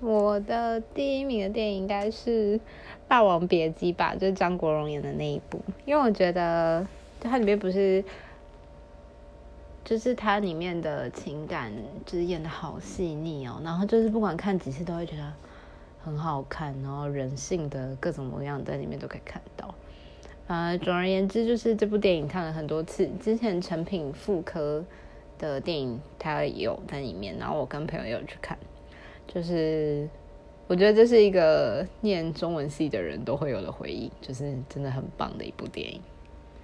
我的第一名的电影应该是《霸王别姬》吧，就是张国荣演的那一部，因为我觉得它里面不是，就是它里面的情感就是演的好细腻哦，然后就是不管看几次都会觉得很好看，然后人性的各种模样在里面都可以看到。呃，总而言之，就是这部电影看了很多次，之前成品妇科的电影它有在里面，然后我跟朋友有去看。就是我觉得这是一个念中文系的人都会有的回忆，就是真的很棒的一部电影。